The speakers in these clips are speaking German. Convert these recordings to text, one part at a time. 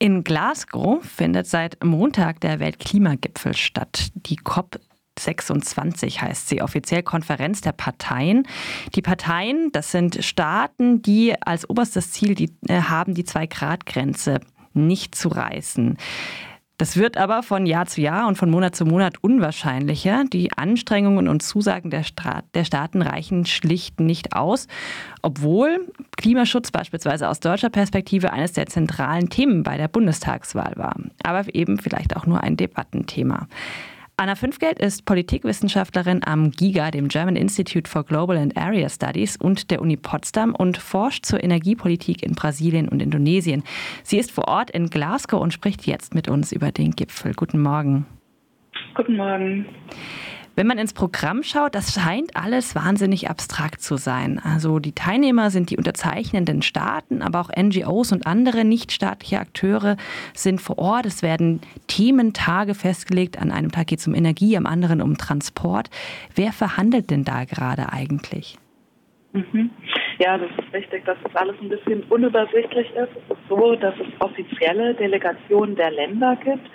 In Glasgow findet seit Montag der Weltklimagipfel statt. Die COP 26 heißt sie, offiziell Konferenz der Parteien. Die Parteien, das sind Staaten, die als oberstes Ziel die, äh, haben, die Zwei-Grad-Grenze nicht zu reißen. Das wird aber von Jahr zu Jahr und von Monat zu Monat unwahrscheinlicher. Die Anstrengungen und Zusagen der, Stra der Staaten reichen schlicht nicht aus, obwohl Klimaschutz beispielsweise aus deutscher Perspektive eines der zentralen Themen bei der Bundestagswahl war. Aber eben vielleicht auch nur ein Debattenthema. Anna Fünfgeld ist Politikwissenschaftlerin am GIGA, dem German Institute for Global and Area Studies und der Uni Potsdam und forscht zur Energiepolitik in Brasilien und Indonesien. Sie ist vor Ort in Glasgow und spricht jetzt mit uns über den Gipfel. Guten Morgen. Guten Morgen. Wenn man ins Programm schaut, das scheint alles wahnsinnig abstrakt zu sein. Also die Teilnehmer sind die unterzeichnenden Staaten, aber auch NGOs und andere nichtstaatliche Akteure sind vor Ort. Es werden Thementage festgelegt. An einem Tag geht es um Energie, am anderen um Transport. Wer verhandelt denn da gerade eigentlich? Mhm. Ja, das ist richtig, dass das alles ein bisschen unübersichtlich ist. Es ist so, dass es offizielle Delegationen der Länder gibt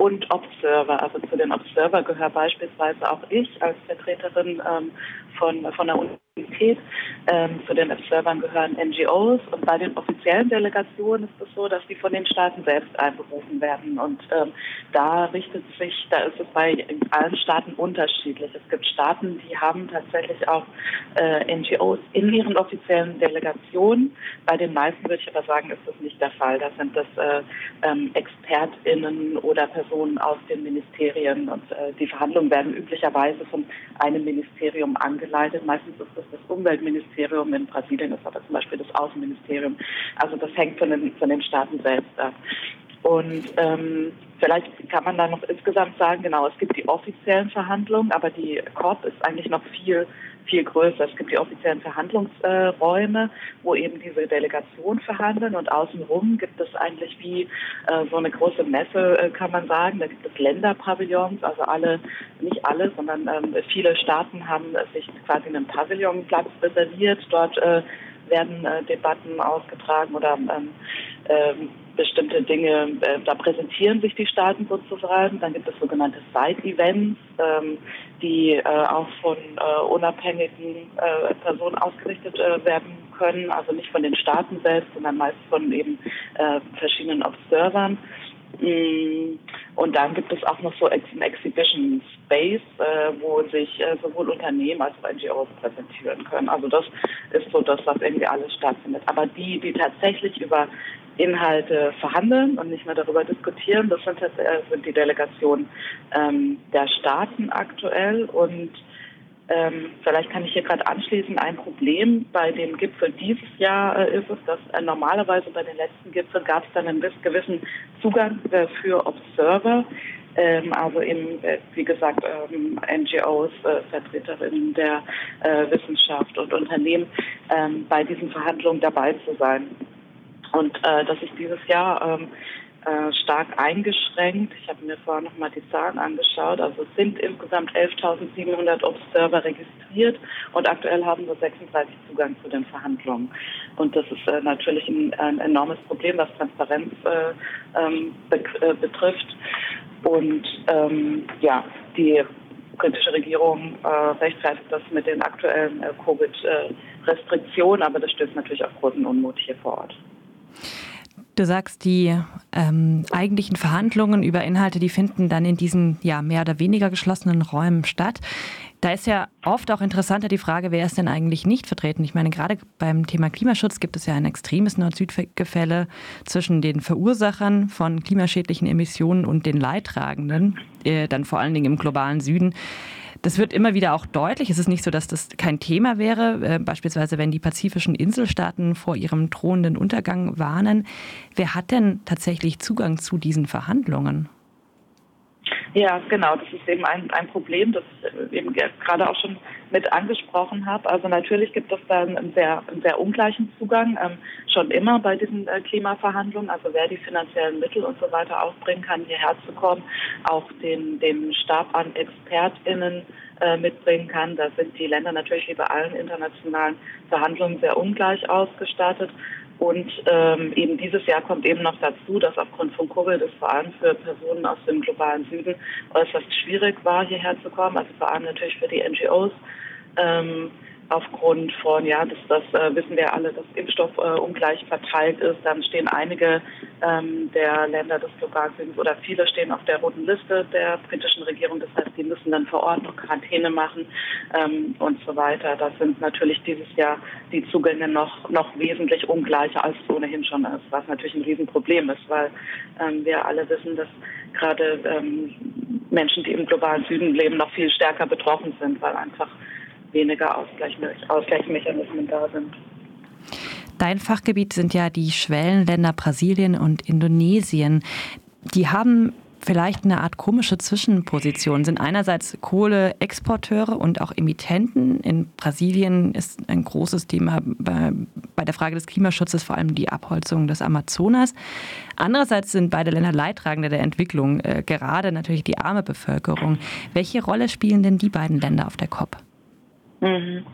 und Observer. Also zu den Observer gehöre beispielsweise auch ich als Vertreterin ähm, von, von der Universität. Ähm, zu den Observern gehören NGOs und bei den offiziellen Delegationen ist es so, dass die von den Staaten selbst einberufen werden. Und ähm, da richtet sich, da ist es bei allen Staaten unterschiedlich. Es gibt Staaten, die haben tatsächlich auch äh, NGOs in ihren offiziellen Delegationen. Bei den meisten würde ich aber sagen, ist das nicht der Fall. Da sind das äh, ähm, ExpertInnen oder Personen, Personen aus den Ministerien und äh, die Verhandlungen werden üblicherweise von einem Ministerium angeleitet. Meistens ist das das Umweltministerium, in Brasilien ist aber zum Beispiel das Außenministerium. Also das hängt von den, von den Staaten selbst ab. Und ähm, vielleicht kann man da noch insgesamt sagen, genau, es gibt die offiziellen Verhandlungen, aber die COP ist eigentlich noch viel viel größer. Es gibt die offiziellen Verhandlungsräume, wo eben diese Delegationen verhandeln und außenrum gibt es eigentlich wie äh, so eine große Messe, äh, kann man sagen. Da gibt es Länderpavillons, also alle, nicht alle, sondern ähm, viele Staaten haben sich quasi einen Pavillonplatz reserviert. Dort äh, werden äh, Debatten ausgetragen oder ähm, ähm, bestimmte Dinge, äh, da präsentieren sich die Staaten sozusagen. Dann gibt es sogenannte Side-Events, ähm, die äh, auch von äh, unabhängigen äh, Personen ausgerichtet äh, werden können, also nicht von den Staaten selbst, sondern meist von eben äh, verschiedenen Observern. Mm, und dann gibt es auch noch so einen Exhibition Space, wo sich sowohl Unternehmen als auch NGOs präsentieren können. Also das ist so das, was irgendwie alles stattfindet. Aber die, die tatsächlich über Inhalte verhandeln und nicht mehr darüber diskutieren, das sind, äh, sind die Delegationen ähm, der Staaten aktuell. Und ähm, vielleicht kann ich hier gerade anschließen, ein Problem bei dem Gipfel dieses Jahr äh, ist es, dass äh, normalerweise bei den letzten Gipfeln gab es dann einen gewissen Zugang äh, für Observer, ähm, also eben, äh, wie gesagt, ähm, NGOs, äh, Vertreterinnen der äh, Wissenschaft und Unternehmen ähm, bei diesen Verhandlungen dabei zu sein. Und das ist dieses Jahr ähm, äh, stark eingeschränkt. Ich habe mir vorher noch mal die Zahlen angeschaut. Also es sind insgesamt 11.700 Observer registriert und aktuell haben nur 36 Zugang zu den Verhandlungen. Und das ist äh, natürlich ein, ein, enormes Problem, was Transparenz äh, ähm, be äh, betrifft. Und ähm, ja, die britische Regierung äh, rechtfertigt das mit den aktuellen äh, Covid-Restriktionen, aber das stößt natürlich auf großen Unmut hier vor Ort. Du sagst, die ähm, eigentlichen Verhandlungen über Inhalte, die finden dann in diesen ja mehr oder weniger geschlossenen Räumen statt. Da ist ja oft auch interessanter die Frage, wer ist denn eigentlich nicht vertreten? Ich meine, gerade beim Thema Klimaschutz gibt es ja ein extremes Nord-Süd-Gefälle zwischen den Verursachern von klimaschädlichen Emissionen und den Leidtragenden, äh, dann vor allen Dingen im globalen Süden. Das wird immer wieder auch deutlich. Es ist nicht so, dass das kein Thema wäre. Äh, beispielsweise, wenn die pazifischen Inselstaaten vor ihrem drohenden Untergang warnen. Wer hat denn tatsächlich Zugang zu diesen Verhandlungen? Ja, genau. Das ist eben ein, ein Problem, das ich eben gerade auch schon mit angesprochen habe. Also natürlich gibt es da einen sehr, einen sehr ungleichen Zugang ähm, schon immer bei diesen äh, Klimaverhandlungen. Also wer die finanziellen Mittel und so weiter aufbringen kann, hierher zu kommen, auch den, den Stab an ExpertInnen äh, mitbringen kann. Da sind die Länder natürlich wie bei allen internationalen Verhandlungen sehr ungleich ausgestattet. Und ähm, eben dieses Jahr kommt eben noch dazu, dass aufgrund von Covid es vor allem für Personen aus dem globalen Süden äußerst schwierig war, hierher zu kommen. Also vor allem natürlich für die NGOs. Ähm, aufgrund von, ja, das, das äh, wissen wir alle, dass Impfstoff äh, ungleich verteilt ist. Dann stehen einige ähm, der Länder des globalen Südens oder viele stehen auf der roten Liste der britischen Regierung. Das heißt, die müssen dann vor Ort noch Quarantäne machen ähm, und so weiter. Das sind natürlich dieses Jahr die Zugänge noch, noch wesentlich ungleicher, als es ohnehin schon ist, was natürlich ein Riesenproblem ist, weil ähm, wir alle wissen, dass gerade ähm, Menschen, die im globalen Süden leben, noch viel stärker betroffen sind, weil einfach weniger Ausgleichsmechanismen da sind. Dein Fachgebiet sind ja die Schwellenländer Brasilien und Indonesien. Die haben vielleicht eine Art komische Zwischenposition, sind einerseits Kohleexporteure und auch Emittenten. In Brasilien ist ein großes Thema bei der Frage des Klimaschutzes vor allem die Abholzung des Amazonas. Andererseits sind beide Länder Leidtragende der Entwicklung, äh, gerade natürlich die arme Bevölkerung. Welche Rolle spielen denn die beiden Länder auf der COP? Mhm.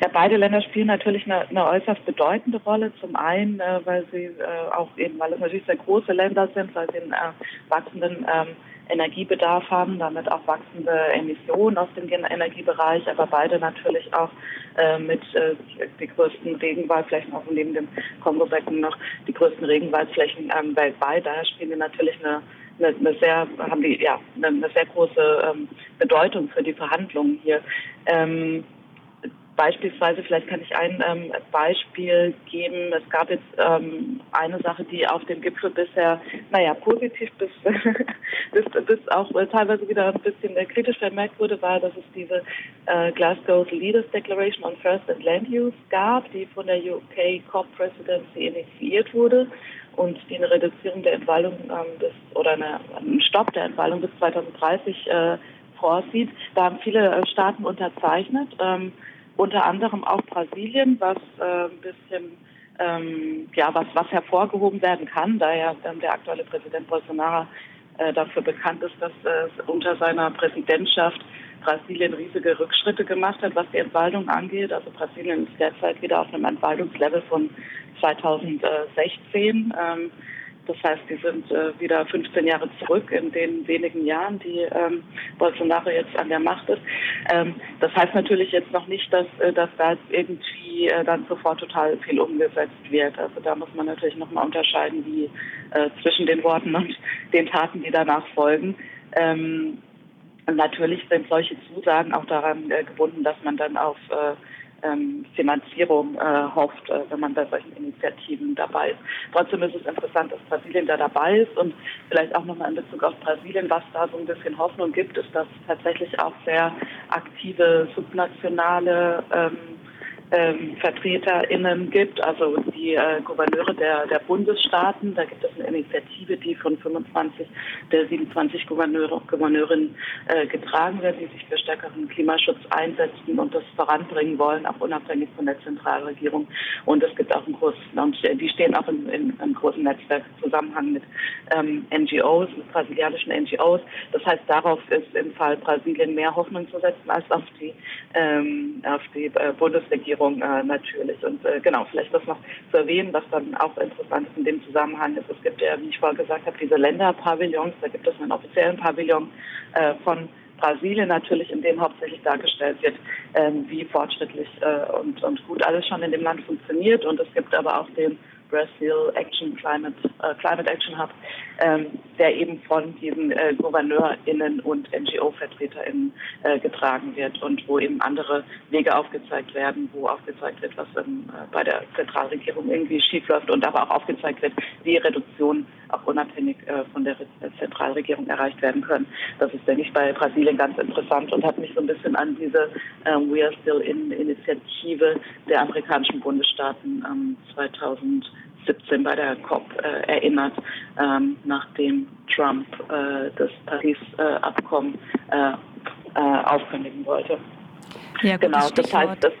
Ja, beide Länder spielen natürlich eine, eine äußerst bedeutende Rolle. Zum einen, äh, weil sie äh, auch eben, weil es natürlich sehr große Länder sind, weil sie einen äh, wachsenden ähm, Energiebedarf haben, damit auch wachsende Emissionen aus dem Energiebereich, aber beide natürlich auch äh, mit äh, die größten Regenwaldflächen, auch neben dem Kongo-Becken noch die größten Regenwaldflächen ähm, weltweit. Daher spielen die natürlich eine eine, eine sehr, haben die ja eine, eine sehr große ähm, Bedeutung für die Verhandlungen hier. Ähm, Beispielsweise, vielleicht kann ich ein ähm, Beispiel geben. Es gab jetzt ähm, eine Sache, die auf dem Gipfel bisher, naja, positiv bis, bis, bis auch teilweise wieder ein bisschen äh, kritisch vermerkt wurde, war, dass es diese äh, Glasgow Leaders Declaration on First and Land Use gab, die von der UK COP Presidency initiiert wurde und die eine Reduzierung der Entwaldung ähm, bis oder eine, einen Stopp der Entwaldung bis 2030 äh, vorsieht. Da haben viele äh, Staaten unterzeichnet. Ähm, unter anderem auch Brasilien, was äh, ein bisschen ähm, ja was was hervorgehoben werden kann, da ja ähm, der aktuelle Präsident Bolsonaro äh, dafür bekannt ist, dass äh, unter seiner Präsidentschaft Brasilien riesige Rückschritte gemacht hat, was die Entwaldung angeht. Also Brasilien ist derzeit wieder auf einem Entwaldungslevel von 2016. Ähm, das heißt, die sind äh, wieder 15 Jahre zurück in den wenigen Jahren, die ähm, Bolsonaro jetzt an der Macht ist. Ähm, das heißt natürlich jetzt noch nicht, dass, äh, dass da jetzt irgendwie äh, dann sofort total viel umgesetzt wird. Also da muss man natürlich nochmal unterscheiden, wie äh, zwischen den Worten und den Taten, die danach folgen. Ähm, natürlich sind solche Zusagen auch daran äh, gebunden, dass man dann auf äh, ähm, Finanzierung äh, hofft, äh, wenn man bei solchen Initiativen dabei ist. Trotzdem ist es interessant, dass Brasilien da dabei ist und vielleicht auch nochmal in Bezug auf Brasilien, was da so ein bisschen Hoffnung gibt, ist, dass tatsächlich auch sehr aktive subnationale ähm, ähm, VertreterInnen gibt, also die äh, Gouverneure der, der Bundesstaaten. Da gibt es eine Initiative, die von 25 der 27 Gouverneure, Gouverneurinnen äh, getragen wird, die sich für stärkeren Klimaschutz einsetzen und das voranbringen wollen, auch unabhängig von der Zentralregierung. Und es gibt auch ein großes, und die stehen auch in, in einem großen Netzwerk Zusammenhang mit ähm, NGOs, mit brasilianischen NGOs. Das heißt, darauf ist im Fall Brasilien mehr Hoffnung zu setzen als auf die, ähm, auf die äh, Bundesregierung. Regierung äh, natürlich. Und äh, genau, vielleicht das noch zu erwähnen, was dann auch interessant ist in dem Zusammenhang ist. Es gibt ja, wie ich vorher gesagt habe, diese Länderpavillons. Da gibt es einen offiziellen Pavillon äh, von Brasilien natürlich, in dem hauptsächlich dargestellt wird, ähm, wie fortschrittlich äh, und, und gut alles schon in dem Land funktioniert. Und es gibt aber auch den Brazil Action Climate, äh, Climate Action Hub, ähm, der eben von diesen äh, GouverneurInnen und NGO-VertreterInnen äh, getragen wird und wo eben andere Wege aufgezeigt werden, wo aufgezeigt wird, was ähm, bei der Zentralregierung irgendwie schiefläuft und aber auch aufgezeigt wird, wie Reduktionen auch unabhängig äh, von der Zentralregierung erreicht werden können. Das ist, denke ich, bei Brasilien ganz interessant und hat mich so ein bisschen an diese ähm, We Are Still In Initiative der amerikanischen Bundesstaaten ähm, 2000 17 bei der COP äh, erinnert, ähm, nachdem Trump äh, das Paris-Abkommen äh, äh, aufkündigen wollte. Ja, genau, das heißt, das,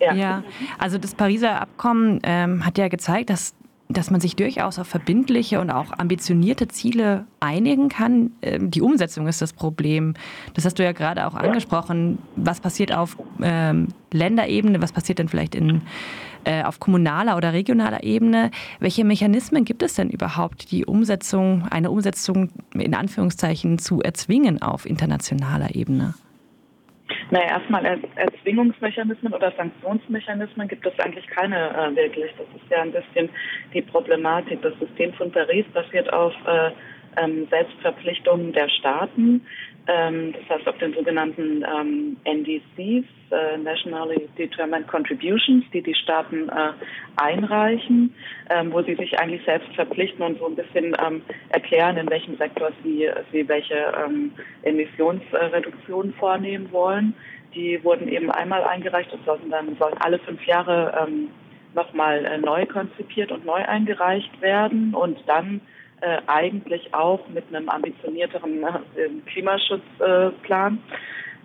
ja. ja. also das Pariser Abkommen ähm, hat ja gezeigt, dass dass man sich durchaus auf verbindliche und auch ambitionierte Ziele einigen kann. Ähm, die Umsetzung ist das Problem. Das hast du ja gerade auch angesprochen. Was passiert auf ähm, Länderebene? Was passiert denn vielleicht in, äh, auf kommunaler oder regionaler Ebene? Welche Mechanismen gibt es denn überhaupt, die Umsetzung, eine Umsetzung in Anführungszeichen zu erzwingen auf internationaler Ebene? Naja, erstmal Erzwingungsmechanismen oder Sanktionsmechanismen gibt es eigentlich keine äh, wirklich. Das ist ja ein bisschen die Problematik. Das System von Paris basiert auf äh, ähm, Selbstverpflichtungen der Staaten. Ähm, das heißt auf den sogenannten ähm, NDCs, äh, Nationally Determined Contributions, die die Staaten äh, einreichen, ähm, wo sie sich eigentlich selbst verpflichten und so ein bisschen ähm, erklären, in welchem Sektor sie, sie welche ähm, Emissionsreduktionen vornehmen wollen. Die wurden eben einmal eingereicht und sollen dann sollen alle fünf Jahre ähm, nochmal äh, neu konzipiert und neu eingereicht werden und dann äh, eigentlich auch mit einem ambitionierteren äh, Klimaschutzplan.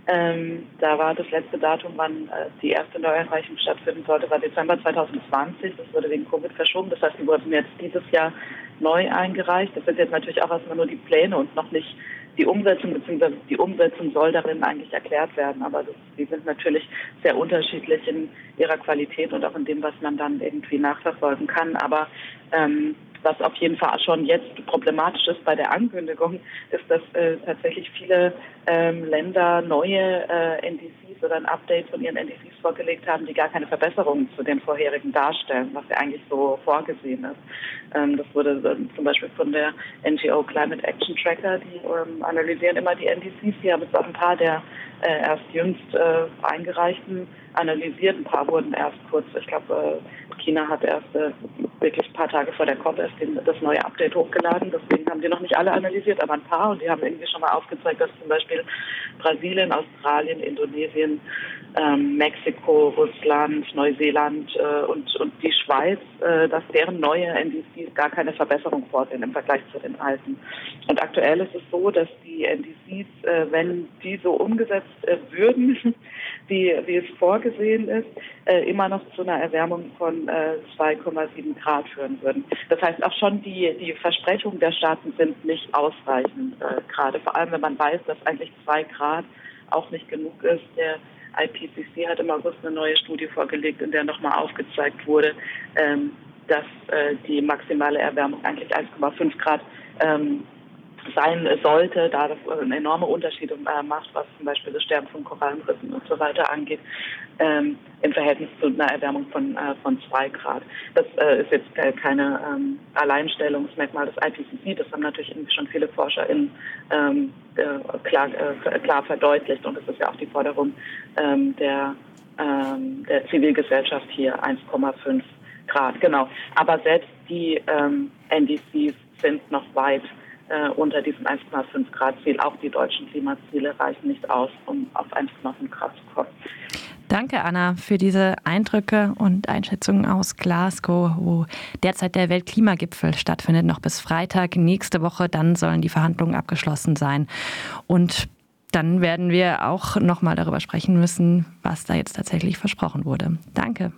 Ähm, da war das letzte Datum, wann äh, die erste Neueinreichung stattfinden sollte, war Dezember 2020. Das wurde wegen Covid verschoben. Das heißt, die wurden jetzt dieses Jahr neu eingereicht. Das sind jetzt natürlich auch erstmal nur die Pläne und noch nicht die Umsetzung, beziehungsweise die Umsetzung soll darin eigentlich erklärt werden. Aber das, die sind natürlich sehr unterschiedlich in ihrer Qualität und auch in dem, was man dann irgendwie nachverfolgen kann. Aber ähm, was auf jeden Fall schon jetzt problematisch ist bei der Ankündigung, ist, dass äh, tatsächlich viele ähm, Länder neue äh, NDCs oder ein Update von ihren NDCs vorgelegt haben, die gar keine Verbesserungen zu den vorherigen darstellen, was ja eigentlich so vorgesehen ist. Ähm, das wurde äh, zum Beispiel von der NGO Climate Action Tracker, die ähm, analysieren immer die NDCs. Die haben jetzt auch ein paar der äh, erst jüngst äh, eingereichten analysiert. Ein paar wurden erst kurz, ich glaube, äh, China hat erst äh, wirklich ein paar Tage vor der COP erst den, das neue Update hochgeladen. Deswegen haben die noch nicht alle analysiert, aber ein paar. Und die haben irgendwie schon mal aufgezeigt, dass zum Beispiel Brasilien, Australien, Indonesien, ähm, Mexiko, Russland, Neuseeland äh, und, und die Schweiz, äh, dass deren neue NDCs gar keine Verbesserung vorsehen im Vergleich zu den alten. Und aktuell ist es so, dass die NDCs, äh, wenn die so umgesetzt äh, würden, wie, wie es vorgesehen ist, äh, immer noch zu einer Erwärmung von 2,7 äh, Grad führen würden. Das heißt, auch schon die, die Versprechungen der Staaten sind nicht ausreichend, gerade vor allem wenn man weiß, dass eigentlich 2 Grad auch nicht genug ist. Der IPCC hat im August eine neue Studie vorgelegt, in der nochmal aufgezeigt wurde, ähm, dass äh, die maximale Erwärmung eigentlich 1,5 Grad ähm, sein sollte, da das einen enorme Unterschied äh, macht, was zum Beispiel das Sterben von Korallenrissen und so weiter angeht, ähm, im Verhältnis zu einer Erwärmung von, äh, von zwei Grad. Das äh, ist jetzt keine ähm, Alleinstellungsmerkmal des IPCC, das haben natürlich schon viele Forscher in, ähm, äh, klar, äh, klar verdeutlicht und das ist ja auch die Forderung ähm, der, ähm, der Zivilgesellschaft hier 1,5 Grad, genau. Aber selbst die ähm, NDCs sind noch weit äh, unter diesem 1,5 Grad Ziel. Auch die deutschen Klimaziele reichen nicht aus, um auf 1,5 Grad zu kommen. Danke, Anna, für diese Eindrücke und Einschätzungen aus Glasgow, wo derzeit der Weltklimagipfel stattfindet, noch bis Freitag nächste Woche. Dann sollen die Verhandlungen abgeschlossen sein. Und dann werden wir auch noch mal darüber sprechen müssen, was da jetzt tatsächlich versprochen wurde. Danke.